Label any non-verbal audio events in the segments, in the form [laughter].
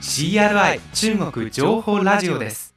CRI 中国情報ラジオです。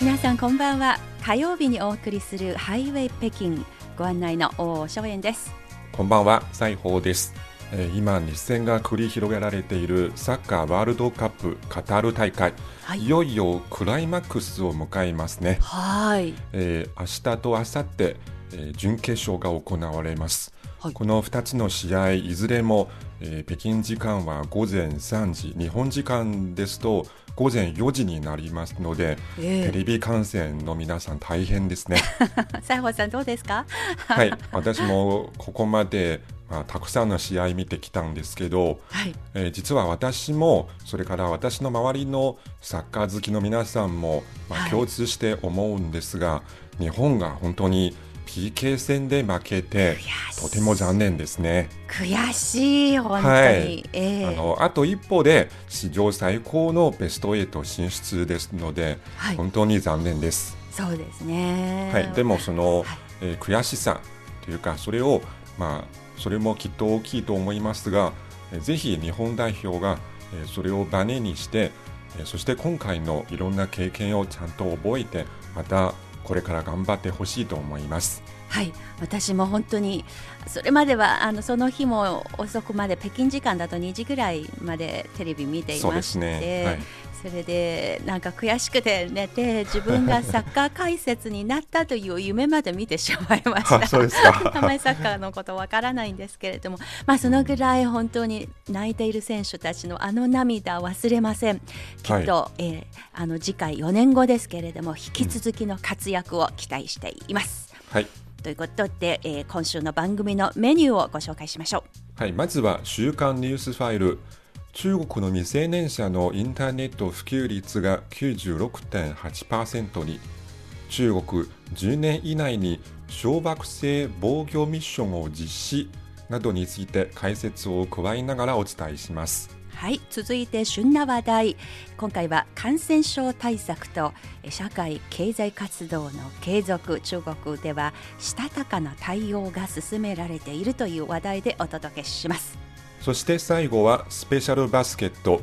皆さんこんばんは。火曜日にお送りするハイウェイ北京ご案内の大正円です。こんばんは、西宝です。えー今、熱戦が繰り広げられているサッカーワールドカップカタール大会、はい。いよいよクライマックスを迎えますね。はい。えー明日と明後日、えー準決勝が行われます。はい。この2つの試合いずれも、えー北京時間は午前3時日本時間ですと午前4時になりますので、ええ。テレビ観戦の皆さん大変ですね。[laughs] 西郷さんどうですか？[laughs] はい、私もここまで、まあ、たくさんの試合見てきたんですけど、はい。えー実は私もそれから私の周りのサッカー好きの皆さんも、まあ、はい。共通して思うんですが、日本が本当に PK 戦で負けてとても残念ですね。悔しい本当に、はい。ええ。あのあと一歩で史上最高のベスト8進出ですので、はい。本当に残念です。そうですね。はい、でもその、はい。えー悔しさというかそれをまあそれもきっと大きいと思いますが、えーぜひ日本代表が、えーそれをバネにして、えーそして今回のいろんな経験をちゃんと覚えてまたこれから頑張ってほしいと思います。はい私も本当にそれまではあのその日も遅くまで北京時間だと2時ぐらいまでテレビ見ていましてすね。はい、それでなんか悔しくて寝て自分がサッカー解説になったという夢まで見てしまいましあた。[laughs] [laughs] まりサッカーのことわからないんですけれども、まあ、そのぐらい本当に泣いている選手たちのあの涙忘れませんきっと、えーあの次回4年後ですけれども引き続きの活躍を期待しています。はい。ということで、えー今週の番組のメニューをご紹介しましょう。はい、まずは週刊ニュースファイル。中国の未成年者のインターネット普及率が96.8%に。中国10年以内に小惑星防御ミッションを実施などについて解説を加えながらお伝えします。はい続いて旬な話題。今回は感染症対策と社会経済活動の継続中国ではしたたかな対応が進められているという話題でお届けします。そして最後はスペシャルバスケット。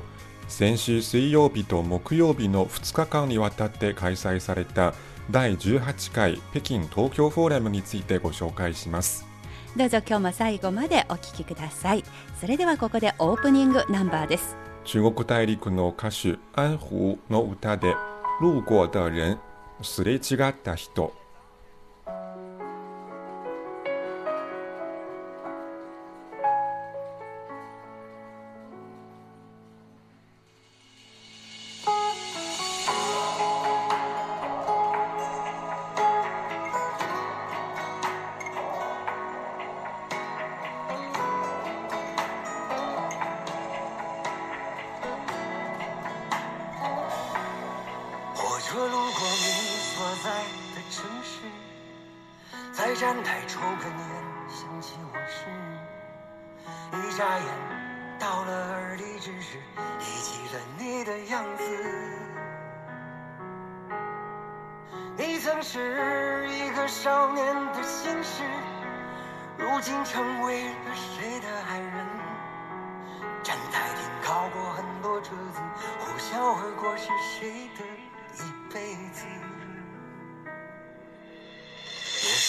先週水曜日と木曜日の2日間にわたって開催された第18回北京東京フォーラムについてご紹介します。どうぞ今日も最後までお聞きください。それではここでオープニングナンバーです。中国大陸の歌手安湖の歌で「路过的人」すれ違った人。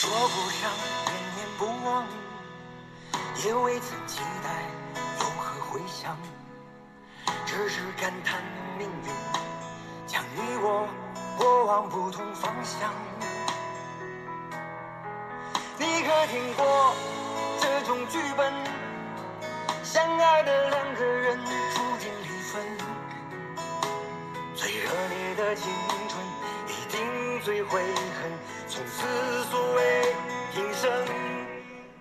说不上念念不忘，也未曾期待有何回响，只是感叹命运将你我拨往不同方向。你可听过这种剧本？相爱的两个人注定离分，最热烈的青春一定最悔恨，从此所谓平生。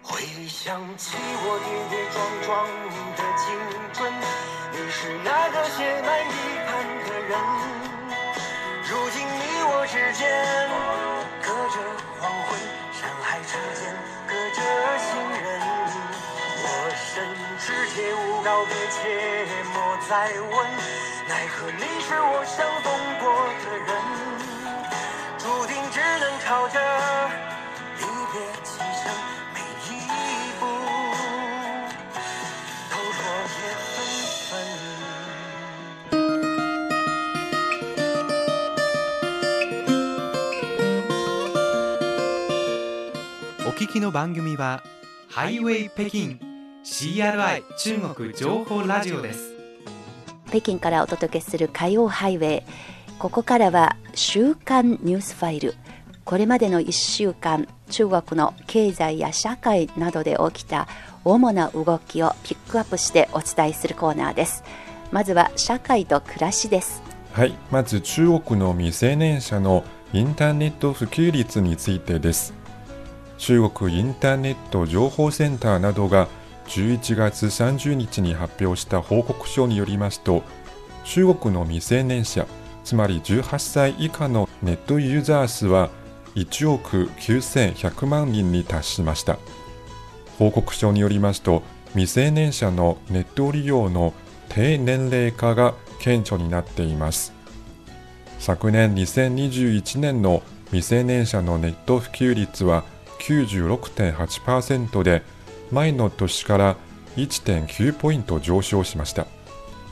回想起我跌跌撞撞的青春，你是那个写满遗憾的人。如今你我之间隔着黄昏，山海之间隔着行人。我深知切勿告别，切莫再问，奈何你是我相逢过的人，注定只能朝着离别启程，每一步都落叶纷纷。お聞きの番組はハイウェイ北京 CRI 中国情報ラジオです北京からお届けする火曜ハイウェイここからは週刊ニュースファイル。これまでの1週間中国の経済や社会などで起きた主な動きをピックアップしてお伝えするコーナーです。まずは社会と暮らしです。はい、まず中国の未成年者のインターネット普及率についてです。中国インターネット情報センターなどが11月30日に発表した報告書によりますと、中国の未成年者、つまり18歳以下のネットユーザー数は1億9100万人に達しました。報告書によりますと未成年者のネット利用の低年齢化が顕著になっています昨年2021年の未成年者のネット普及率は96.8%で前の年から1.9ポイント上昇しました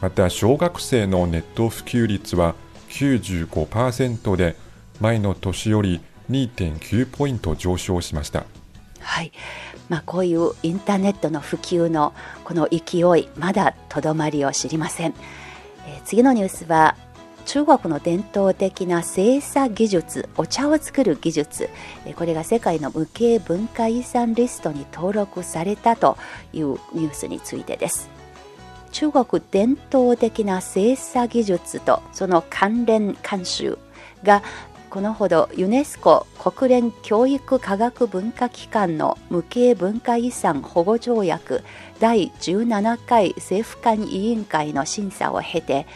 また小学生のネット普及率は95%で前の年より2.9ポイント上昇しました。はい、まあ、こういうインターネットの普及のこの勢いまだとどまりを知りません、えー次のニュースは中国の伝統的な製茶技術お茶を作る技術。えーこれが世界の無形文化遺産リストに登録されたというニュースについてです。中国伝統的な製茶技術とその関連慣習がこのほどユネスコ国連教育科学文化機関の無形文化遺産保護条約第17回政府間委員会の審査を経て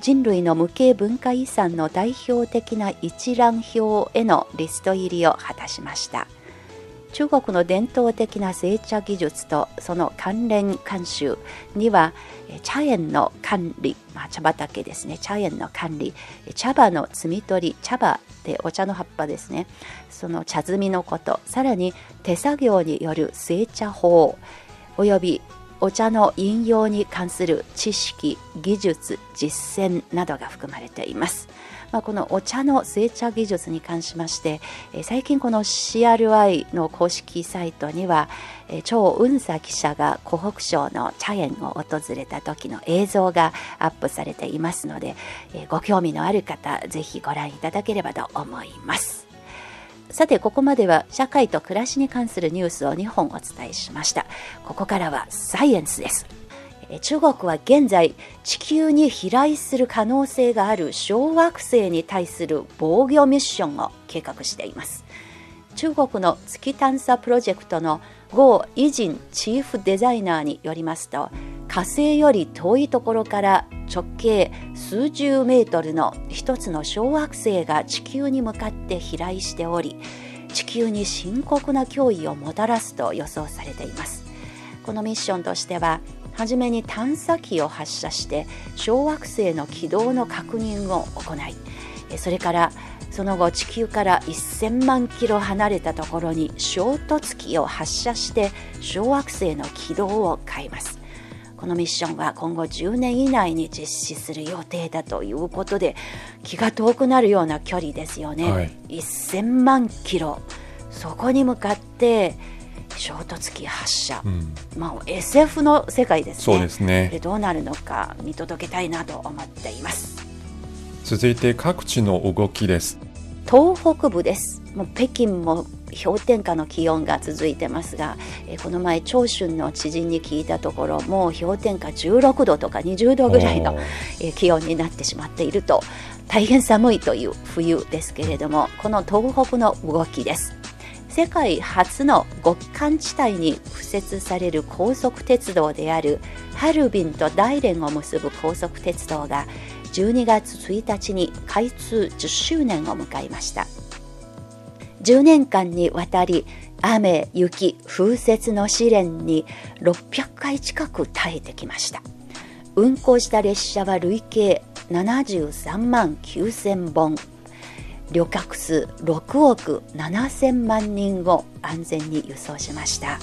人類の無形文化遺産の代表的な一覧表へのリスト入りを果たしました。中国の伝統的な製茶技術とその関連慣習には茶園の管理、まあ、茶畑ですね。茶園の管理茶葉の摘み取り茶葉でお茶の葉っぱですね。その茶摘みのことさらに手作業による製茶法およびお茶の引用に関する知識技術実践などが含まれています。まあ、このお茶の製茶技術に関しまして、え最近この CRI の公式サイトには、えー張雲佐記者が湖北省の茶園を訪れた時の映像がアップされていますので、えご興味のある方ぜひご覧いただければと思います。さてここまでは社会と暮らしに関するニュースを2本お伝えしました。ここからはサイエンスです。中国は現在地球に飛来する可能性がある小惑星に対する防御ミッションを計画しています。中国の月探査プロジェクトの郷イジンチーフデザイナーによりますと火星より遠いところから直径数十メートルの一つの小惑星が地球に向かって飛来しており地球に深刻な脅威をもたらすと予想されています。このミッションとしてははじめに探査機を発射して小惑星の軌道の確認を行いえそれからその後地球から1000万キロ離れたところに衝突機を発射して小惑星の軌道を変えます。このミッションは今後10年以内に実施する予定だということで気が遠くなるような距離ですよね、はい。1000万キロ。そこに向かって衝突機発射、うん、まあ、SF の世界ですね。そうですね。でどうなるのか見届けたいなと思っています。続いて各地の動きです。東北部です。もう北京も氷点下の気温が続いてますが、えーこの前長春の知人に聞いたところもう氷点下16度とか20度ぐらいのえー気温になってしまっていると。大変寒いという冬ですけれどもこの東北の動きです世界初の極寒地帯に敷設される高速鉄道であるハルビンと大連を結ぶ高速鉄道が12月1日に開通10周年を迎えました。10年間にわたり雨雪風雪の試練に600回近く耐えてきました。運行した列車は累計73万9000本。旅客数6億7000万人を安全に輸送しました。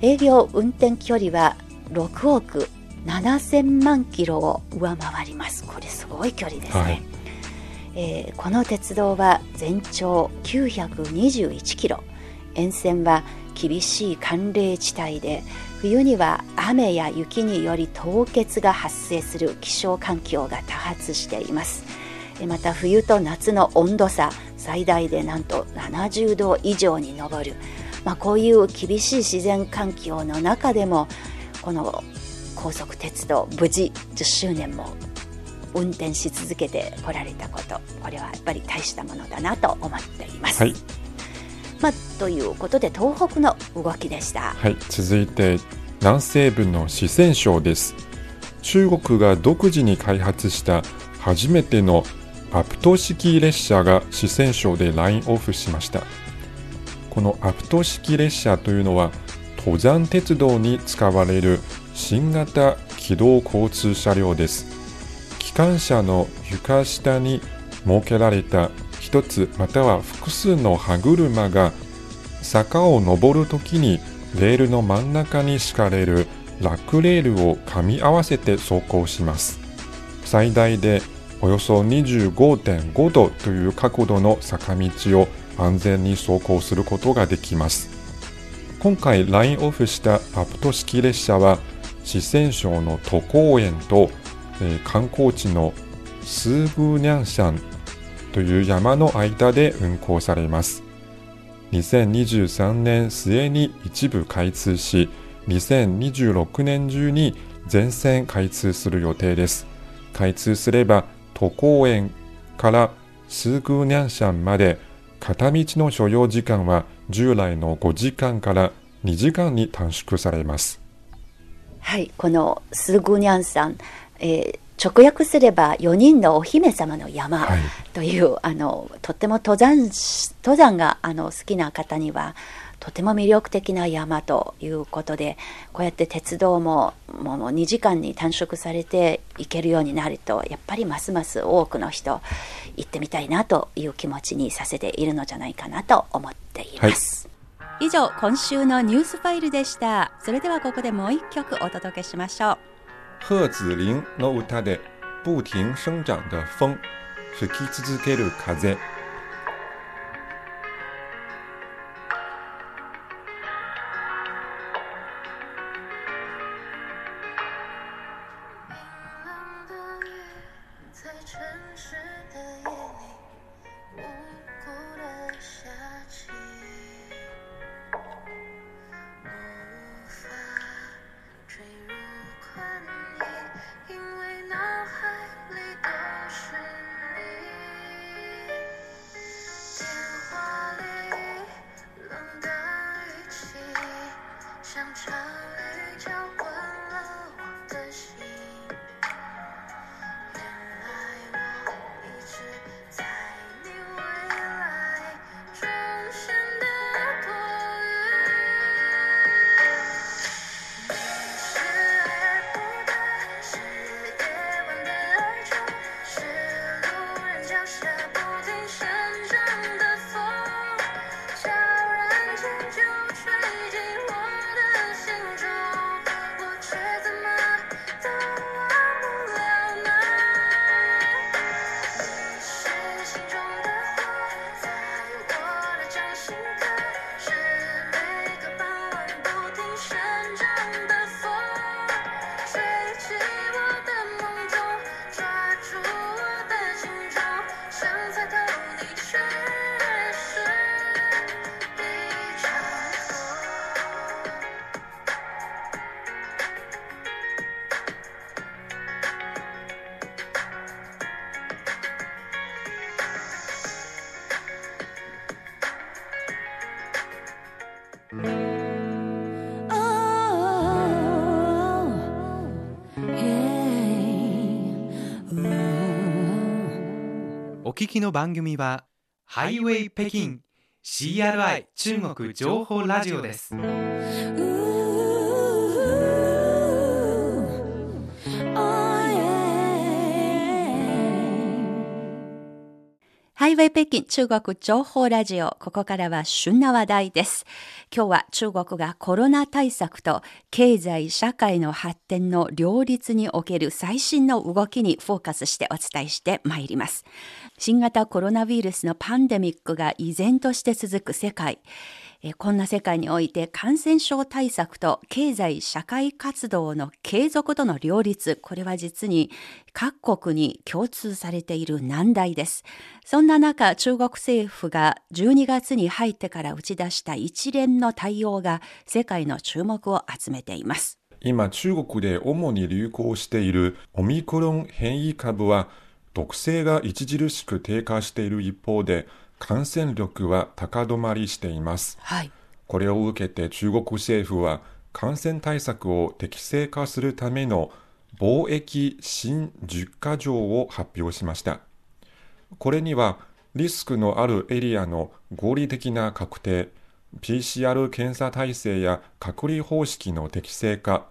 営業運転距離は6億7000万キロを上回ります。これすごい距離ですね、はい。えー、この鉄道は全長921キロ。沿線は厳しい寒冷地帯で冬には雨や雪により凍結が発生する気象環境が多発していますまた冬と夏の温度差最大でなんと70度以上に上る、まあ、こういう厳しい自然環境の中でもこの高速鉄道無事10周年も運転し続けてこられたことこれはやっぱり大したものだなと思っています。はい。まあ、ということで東北の動きでした、はい、続いて南西部の四川省です。中国が独自に開発した初めてのアプト式列車が四川省でラインオフしました。このアプト式列車というのは登山鉄道に使われる新型機動交通車両です。機関車の床下に設けられた一つまたは複数の歯車が坂を登るときにレールの真ん中に敷かれるラックレールを噛み合わせて走行します。最大でおよそ25.5度という角度の坂道を安全に走行することができます。今回ラインオフしたアプト式列車は四川省の都公園と、えー、観光地のスーグニャンシャンという山の間で運行されます。2023年末に一部開通し2026年中に全線開通する予定です。開通すれば都公園からスーグニャンシャンまで片道の所要時間は従来の5時間から2時間に短縮されます。はいこのスーグニャンさん、えー、直訳すれば4人のお姫様の山という、はい、あのとっても登山登山があの好きな方にはとても魅力的な山ということでこうやって鉄道ももう2時間に短縮されて行けるようになるとやっぱりますます多くの人行ってみたいなという気持ちにさせているのじゃないかなと思っています。はい、以上今週のニュースファイルでした。それではここでもう一曲お届けしましょう。贺子林の歌で不停生長的風吹き続ける風お聞きの番組はハイウェイ北京 CRI 中国情報ラジオです。ハイウェイ北京中国情報ラジオ。ここからは旬な話題です。今日は中国がコロナ対策と経済社会の発展の両立における最新の動きにフォーカスしてお伝えしてまいります。新型コロナウイルスのパンデミックが依然として続く世界。こんな世界において感染症対策と経済社会活動の継続との両立、これは実に各国に共通されている難題です。そんな中、中国政府が12月に入ってから打ち出した一連の対応が世界の注目を集めています。今中国で主に流行しているオミクロン変異株は毒性が著しく低下している一方で感染力は高止まりしています。はい。これを受けて中国政府は感染対策を適正化するための貿易新10か条を発表しました。これにはリスクのあるエリアの合理的な確定、PCR 検査体制や隔離方式の適正化、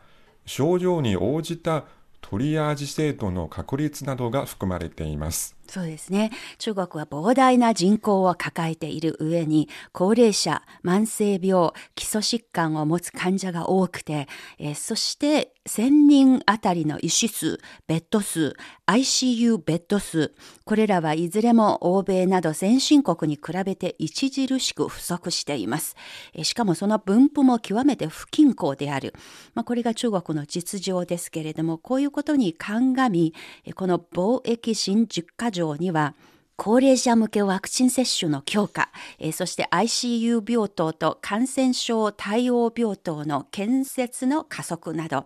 症状に応じたトリアージ制度の確立などが含まれています。そうですね。中国は膨大な人口を抱えている上に、高齢者、慢性病、基礎疾患を持つ患者が多くて、えーそして1000人あたりの医師数、ベッド数、ICU ベッド数、これらはいずれも欧米など先進国に比べて著しく不足しています。えしかもその分布も極めて不均衡である。まあ、これが中国の実情ですけれども、こういうことに鑑み、この貿易新10か条には、高齢者向けワクチン接種の強化、えーそして ICU 病棟と感染症対応病棟の建設の加速など、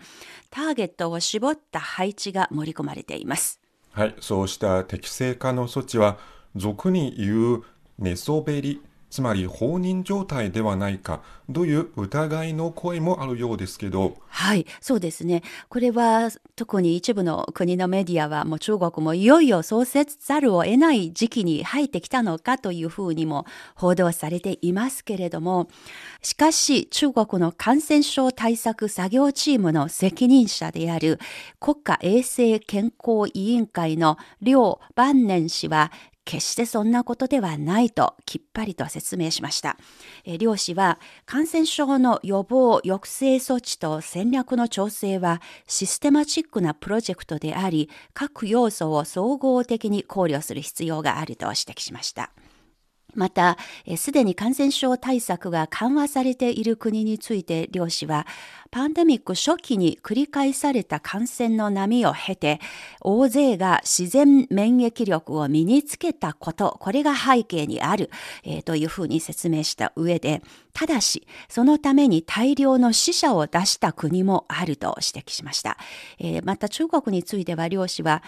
ターゲットを絞った配置が盛り込まれています。はい、そうした適正化の措置は、俗に言う寝そべり、つまり放任状態ではないかという疑いの声もあるようですけど、はい、そうですね。これは特に一部の国のメディアはもう中国もいよいよそうせざるを得ない時期に入ってきたのかというふうにも報道されていますけれども、しかし中国の感染症対策作業チームの責任者である国家衛生健康委員会の梁万年氏は決してそんなことではないときっぱりと説明しました。えー両氏は感染症の予防抑制措置と戦略の調整はシステマチックなプロジェクトであり、各要素を総合的に考慮する必要があると指摘しました。また、すでに感染症対策が緩和されている国について、両氏は、パンデミック初期に繰り返された感染の波を経て、大勢が自然免疫力を身につけたこと、これが背景にある、えーというふうに説明した上で、ただし、そのために大量の死者を出した国もあると指摘しました。えーまた中国については、両氏は、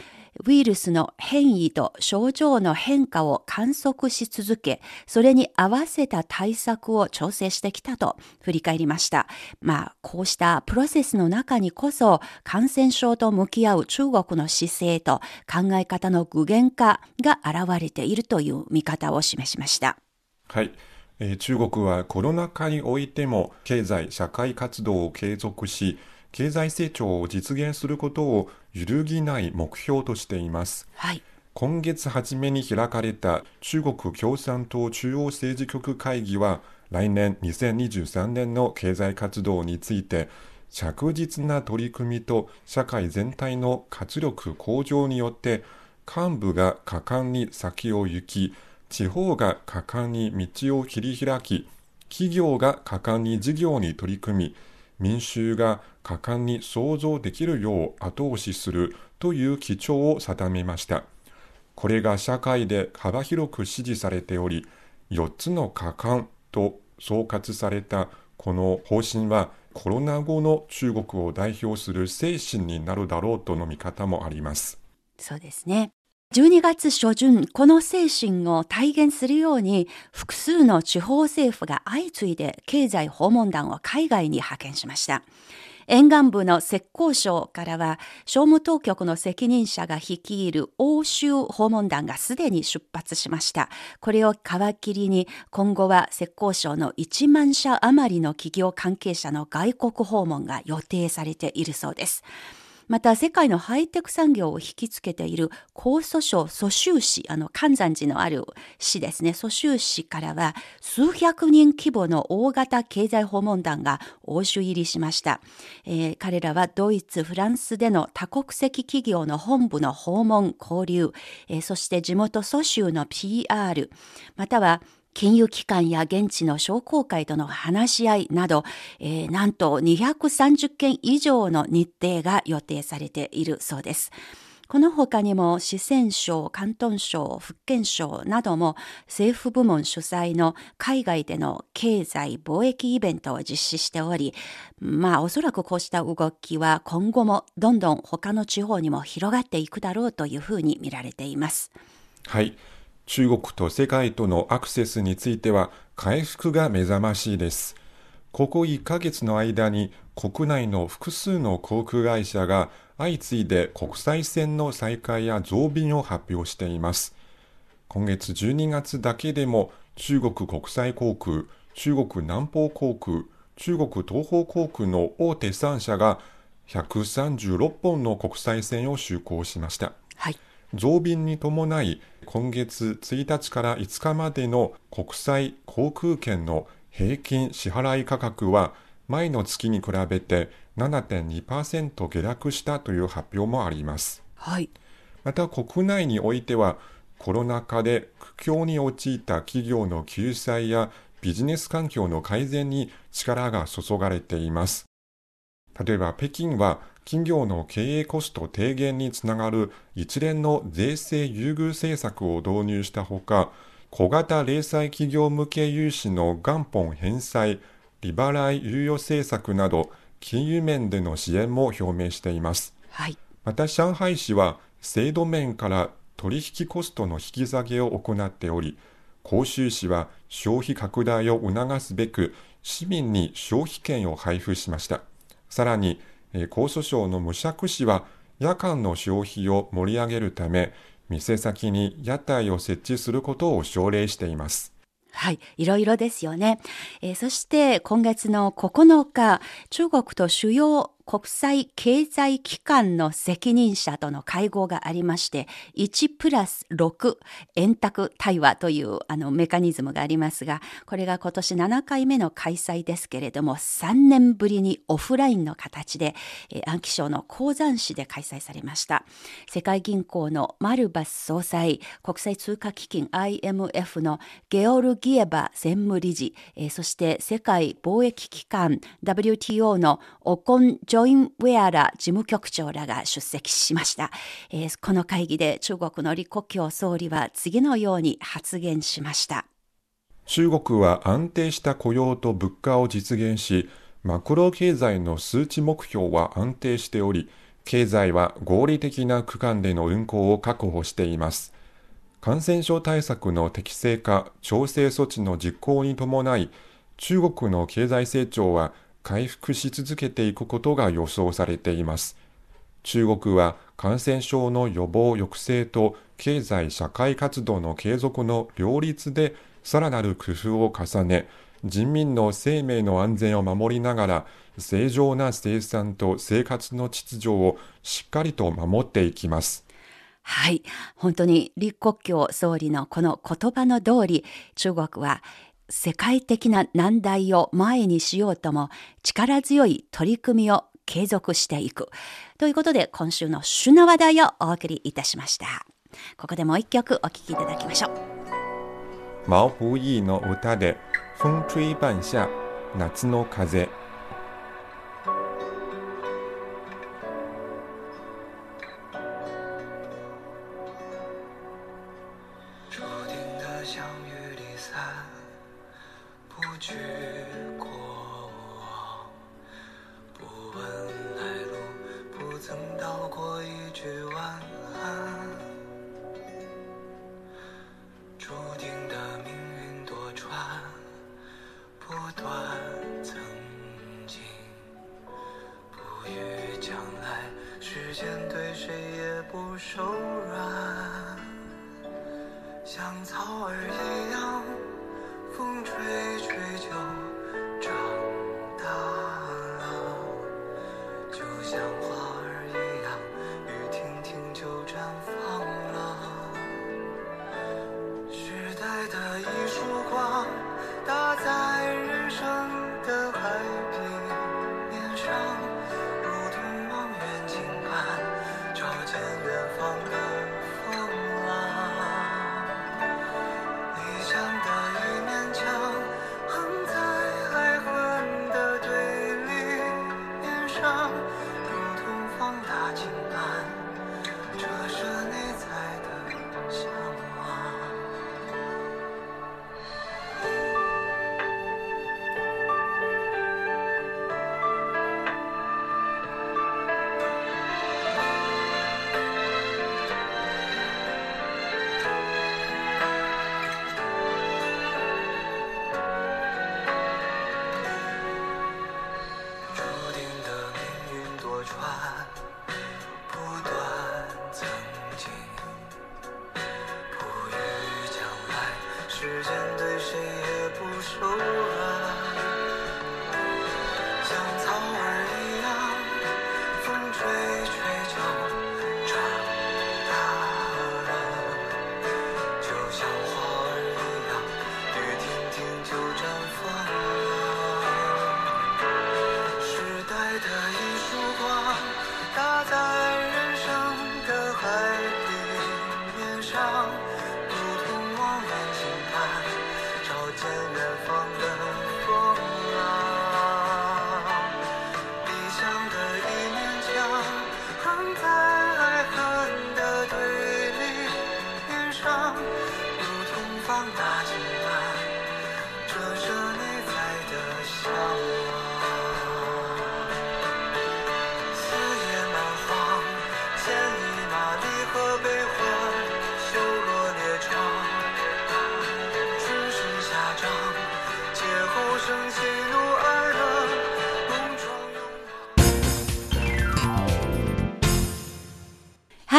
ウイルスの変異と症状の変化を観測し続け、それに合わせた対策を調整してきたと振り返りました。まあ、こうしたプロセスの中にこそ、感染症と向き合う中国の姿勢と考え方の具現化が現れているという見方を示しました。はい、えー中国はコロナ禍においても経済社会活動を継続し経済成長を実現することを揺るぎない目標としていますはい。今月初めに開かれた中国共産党中央政治局会議は来年2023年の経済活動について着実な取り組みと社会全体の活力向上によって幹部が果敢に先を行き地方が果敢に道を切り開き企業が果敢に事業に取り組み民衆が果敢に創造できるよう後押しするという基調を定めました。これが社会で幅広く支持されており、4つの果敢と総括されたこの方針はコロナ後の中国を代表する精神になるだろうとの見方もあります。そうですね。12月初旬、この精神を体現するように、複数の地方政府が相次いで経済訪問団を海外に派遣しました。沿岸部の浙江省からは商務当局の責任者が率いる欧州訪問団がすでに出発しました。これを皮切りに今後は浙江省の1万社余りの企業関係者の外国訪問が予定されているそうです。また世界のハイテク産業を引きつけている江蘇省蘇州市、あの、関山寺のある市ですね、蘇州市からは数百人規模の大型経済訪問団が欧州入りしました。えー彼らはドイツ、フランスでの多国籍企業の本部の訪問、交流、えーそして地元蘇州の PR、または金融機関や現地の商工会との話し合いなど、えーなんと230件以上の日程が予定されているそうです。この他にも四川省、広東省、福建省なども政府部門主催の海外での経済貿易イベントを実施しており、まあおそらくこうした動きは今後もどんどん他の地方にも広がっていくだろうというふうに見られています。はい。中国と世界とのアクセスについては回復が目覚ましいです。ここ1ヶ月の間に国内の複数の航空会社が相次いで国際線の再開や増便を発表しています。今月12月だけでも中国国際航空、中国南方航空、中国東方航空の大手3社が136本の国際線を就航しました。はい。増便に伴い今月1日から5日までの国際航空券の平均支払い価格は前の月に比べて7.2%下落したという発表もあります。はい。また国内においてはコロナ禍で苦境に陥った企業の救済やビジネス環境の改善に力が注がれています。例えば北京は企業の経営コスト低減につながる一連の税制優遇政策を導入したほか、小型零細企業向け融資の元本返済、利払い猶予政策など金融面での支援も表明しています。はい。また上海市は制度面から取引コストの引き下げを行っており、広州市は消費拡大を促すべく市民に消費券を配布しました。さらに、えー江蘇省の無釈市は夜間の消費を盛り上げるため、店先に屋台を設置することを奨励しています。はい。いろいろですよね。えーそして今月の9日、中国と主要国際経済機関の責任者との会合がありまして、1プラス6円卓対話というあのメカニズムがありますが、これが今年7回目の開催ですけれども、3年ぶりにオフラインの形で、えー安徽省の鉱山市で開催されました。世界銀行のマルバス総裁、国際通貨基金 IMF のゲオルギエバ専務理事、えそして世界貿易機関 WTO のオコン・ジョインウェアラ事務局長らが出席しました。えーこの会議で中国の李克強総理は次のように発言しました。中国は安定した雇用と物価を実現し、マクロ経済の数値目標は安定しており、経済は合理的な区間での運行を確保しています。感染症対策の適正化、調整措置の実行に伴い、中国の経済成長は回復し続けていくことが予想されています。中国は感染症の予防抑制と経済社会活動の継続の両立でさらなる工夫を重ね、人民の生命の安全を守りながら正常な生産と生活の秩序をしっかりと守っていきます。はい。本当に李克強総理のこの言葉の通り、中国は世界的な難題を前にしようとも力強い取り組みを継続していく。ということで、今週の主な話題をお送りいたしました。ここでもう一曲お聴きいただきましょう。毛不易の歌で風吹半夏夏の風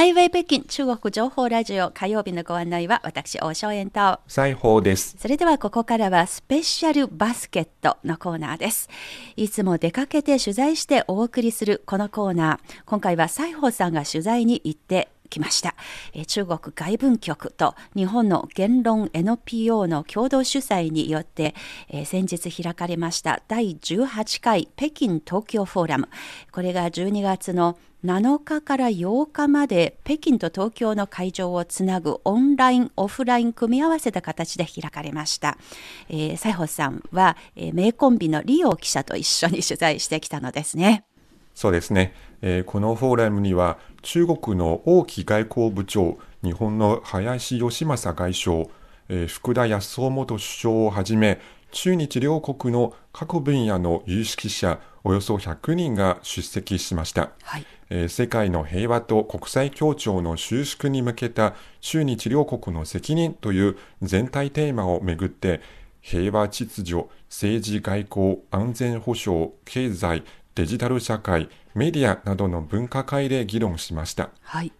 ハイウェイ北京中国情報ラジオ火曜日のご案内は私大正円と裁縫です。それではここからはスペシャルバスケットのコーナーです。いつも出かけて取材してお送りするこのコーナー。今回は西宝さんが取材に行ってきました。中国外文局と日本の言論 NPO の共同主催によって、先日開かれました第18回北京東京フォーラム。これが12月の7日から8日まで北京と東京の会場をつなぐオンライン、オフライン組み合わせた形で開かれました。えー、西宝さんは、えー名コンビのリオ記者と一緒に取材してきたのですね。そうですね、えーこのフォーラムには中国の王毅外交部長、日本の林芳正外相、えー福田康夫元首相をはじめ、中日両国の各分野の有識者およそ100人が出席しました。はい。えー世界の平和と国際協調の収縮に向けた中日両国の責任という全体テーマをめぐって平和秩序、政治外交、安全保障、経済、デジタル社会、メディアなどの分科会で議論しました。はい。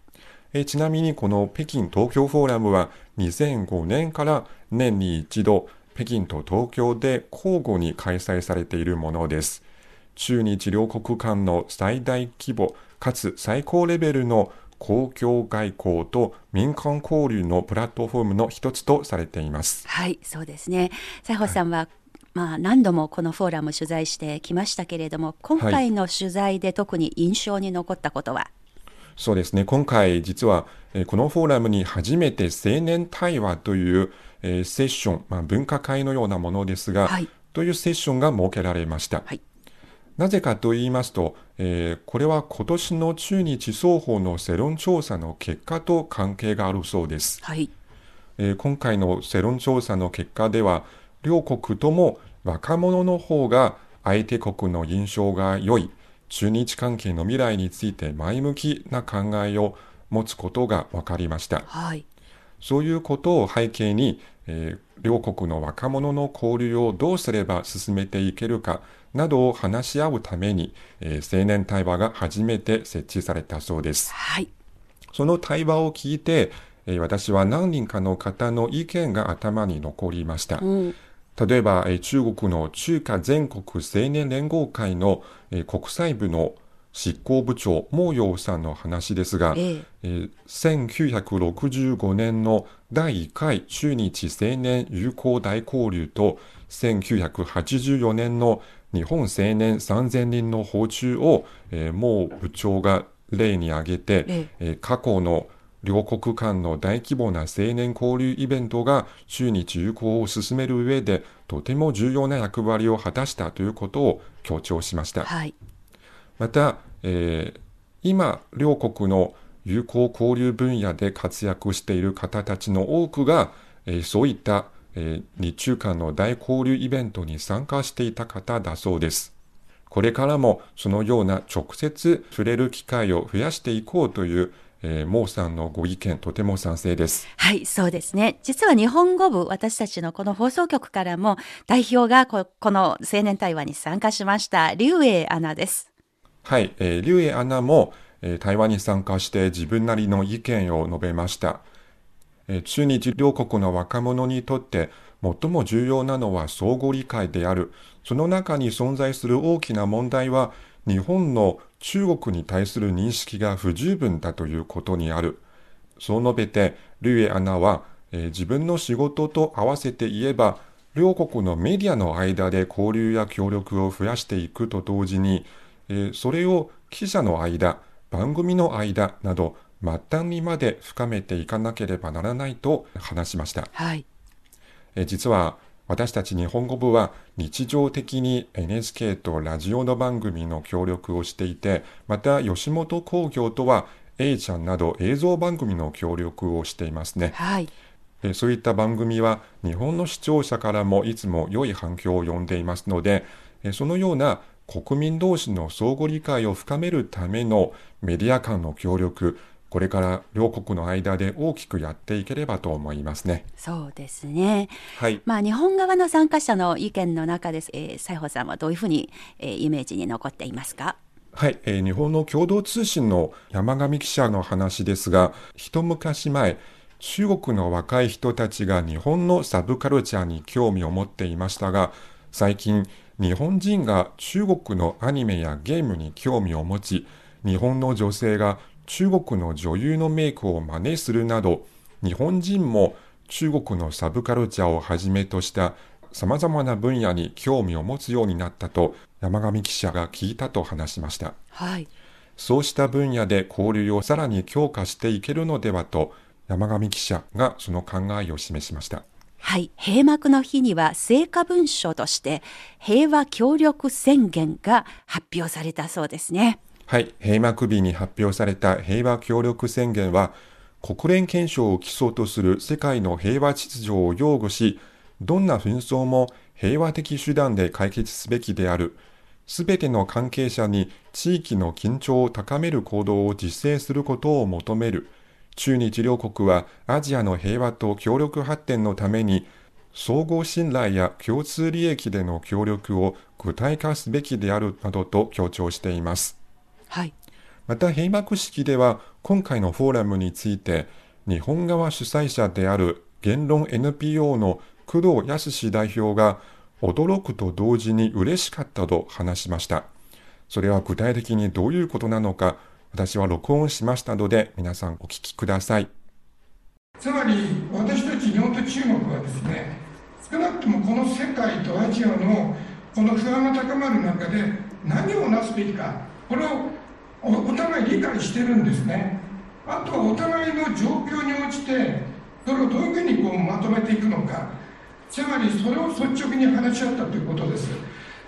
えーちなみにこの北京東京フォーラムは2005年から年に一度北京と東京で交互に開催されているものです。中日両国間の最大規模かつ最高レベルの公共外交と民間交流のプラットフォームの一つとされています。はい、そうですね。西宝さんは、まあ、何度もこのフォーラム取材してきましたけれども、今回の取材で特に印象に残ったことは、そうですね。今回実は、えーこのフォーラムに初めて青年対話という、えーセッション、まあ、分科会のようなものですが、はいというセッションが設けられました。はいなぜかと言いますと、えーこれは今年の中日双方の世論調査の結果と関係があるそうです。はい、えー今回の世論調査の結果では、両国とも若者の方が相手国の印象が良い、中日関係の未来について前向きな考えを持つことが分かりました。はい、そういうことを背景に、えー両国の若者の交流をどうすれば進めていけるかなどを話し合うために、えー青年対話が初めて設置されたそうです。はい、その対話を聞いて、えー私は何人かの方の意見が頭に残りました。うん例えば、えー中国の中華全国青年連合会の、えー国際部の執行部長、毛陽さんの話ですが、ええ。えー1965年の第1回中日青年友好大交流と1984年の日本青年3000人の訪中を、えー、毛部長が例に挙げて、え。えー過去の両国間の大規模な青年交流イベントが中日友好を進める上でとても重要な役割を果たしたということを強調しました。はい。また、えー今、両国の友好交流分野で活躍している方たちの多くが、えーそういった、えー日中間の大交流イベントに参加していた方だそうです。これからもそのような直接触れる機会を増やしていこうという、えー、モーさんのご意見、とても賛成です。はい、そうですね。実は日本語部、私たちのこの放送局からも代表がここの青年対話に参加しました、劉英アナです。はい、えー、リュウエアナも、えー対話に参加して自分なりの意見を述べました。えー中日両国の若者にとって最も重要なのは相互理解である。その中に存在する大きな問題は、日本の中国に対する認識が不十分だということにある。そう述べて、リュウエアナは、えー自分の仕事と合わせて言えば、両国のメディアの間で交流や協力を増やしていくと同時に、えーそれを記者の間、番組の間など、末端にまで深めていかなければならないと話しました。はい。えー実は私たち日本語部は日常的に NHK とラジオの番組の協力をしていて、また吉本興業とは A ちゃんなど映像番組の協力をしていますね。はい。えーそういった番組は日本の視聴者からもいつも良い反響を呼んでいますので、えーそのような国民同士の相互理解を深めるためのメディア間の協力、これから両国の間で大きくやっていければと思いますね。そうですね。はい。まあ、日本側の参加者の意見の中です。えー、西郷さんはどういうふうに、えーイメージに残っていますか？はい、えー日本の共同通信の山上記者の話ですが、一昔前、中国の若い人たちが日本のサブカルチャーに興味を持っていましたが、最近、日本人が中国のアニメやゲームに興味を持ち、日本の女性が中国の女優のメイクを真似するなど、日本人も中国のサブカルチャーをはじめとした様々な分野に興味を持つようになったと山上記者が聞いたと話しました。はい。そうした分野で交流をさらに強化していけるのではと山上記者がその考えを示しました。はい。閉幕の日には成果文書として平和協力宣言が発表されたそうですね。はい、閉幕日に発表された平和協力宣言は、国連憲章を基礎とする世界の平和秩序を擁護し、どんな紛争も平和的手段で解決すべきである。すべての関係者に地域の緊張を高める行動を実践することを求める。中日両国はアジアの平和と協力発展のために、相互信頼や共通利益での協力を具体化すべきであるなどと強調しています。はい。また閉幕式では今回のフォーラムについて日本側主催者である言論 NPO の工藤康代表が驚くと同時に嬉しかったと話しました。それは具体的にどういうことなのか私は録音しましたので皆さんお聞きください。つまり私たち日本と中国はですね少なくともこの世界とアジアのこの不安が高まる中で何をなすべきかこれをお互い理解してるんですね。あとはお互いの状況に応じてそれをどういうふうにこうまとめていくのか。つまりそれを率直に話し合ったということです。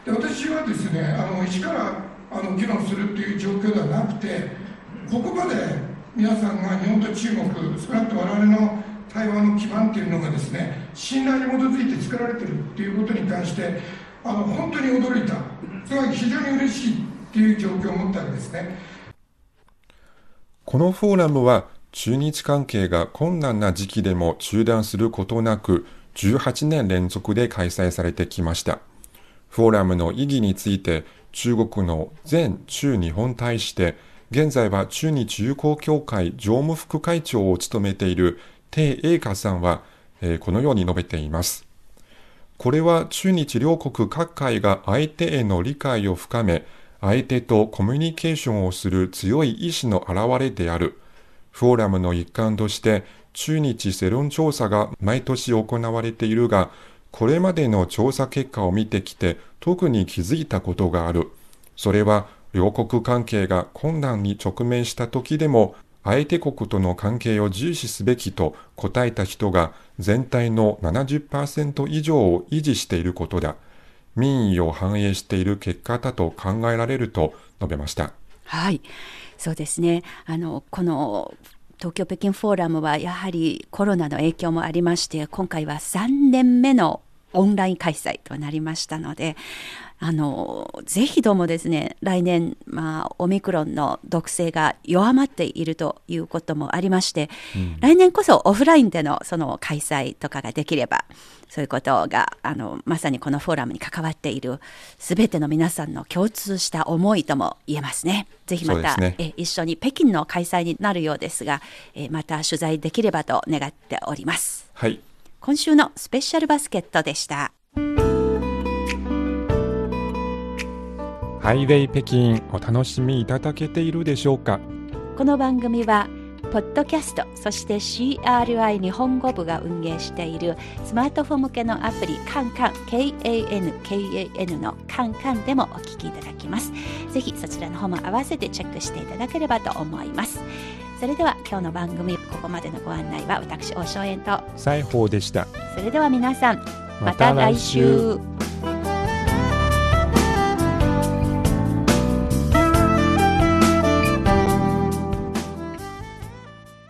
で私はですねあの一からあの議論するという状況ではなくてここまで皆さんが日本と中国少なくとも我々の対話の基盤っていうのがですね信頼に基づいて作られてるっていうことに関してあの本当に驚いた。つまり非常に嬉しい。っていう状況を持ったわけですねこのフォーラムは中日関係が困難な時期でも中断することなく18年連続で開催されてきました。フォーラムの意義について中国の前駐日本大使で現在は中日友好協会常務副会長を務めている鄭英華さんは、えこのように述べています。これは中日両国各界が相手への理解を深め、相手とコミュニケーションをする強い意志の表れである。フォーラムの一環として、中日世論調査が毎年行われているが、これまでの調査結果を見てきて特に気づいたことがある。それは両国関係が困難に直面した時でも相手国との関係を重視すべきと答えた人が全体の70%以上を維持していることだ。民意を反映している結果だと考えられると述べました。はい、そうですね。あのこの東京北京フォーラムはやはりコロナの影響もありまして、今回は3年目のオンライン開催となりましたので、あのぜひともですね来年、まあ、オミクロンの毒性が弱まっているということもありまして、来年こそオフラインでのその開催とかができればそういうことがあのまさにこのフォーラムに関わっているすべての皆さんの共通した思いとも言えますね。ぜひまた、ねえ一緒に北京の開催になるようですが、えまた取材できればと願っております。はい。今週のスペシャルバスケットでした。ハイウェイ北京お楽しみいただけているでしょうか？この番組はポッドキャストそして CRI 日本語部が運営しているスマートフォン向けのアプリカンカン KANKAN のカンカンでもお聞きいただきます。ぜひそちらの方も合わせてチェックしていただければと思います。それでは今日の番組ここまでのご案内は私大正円と。西宝でした。それでは皆さんまた来週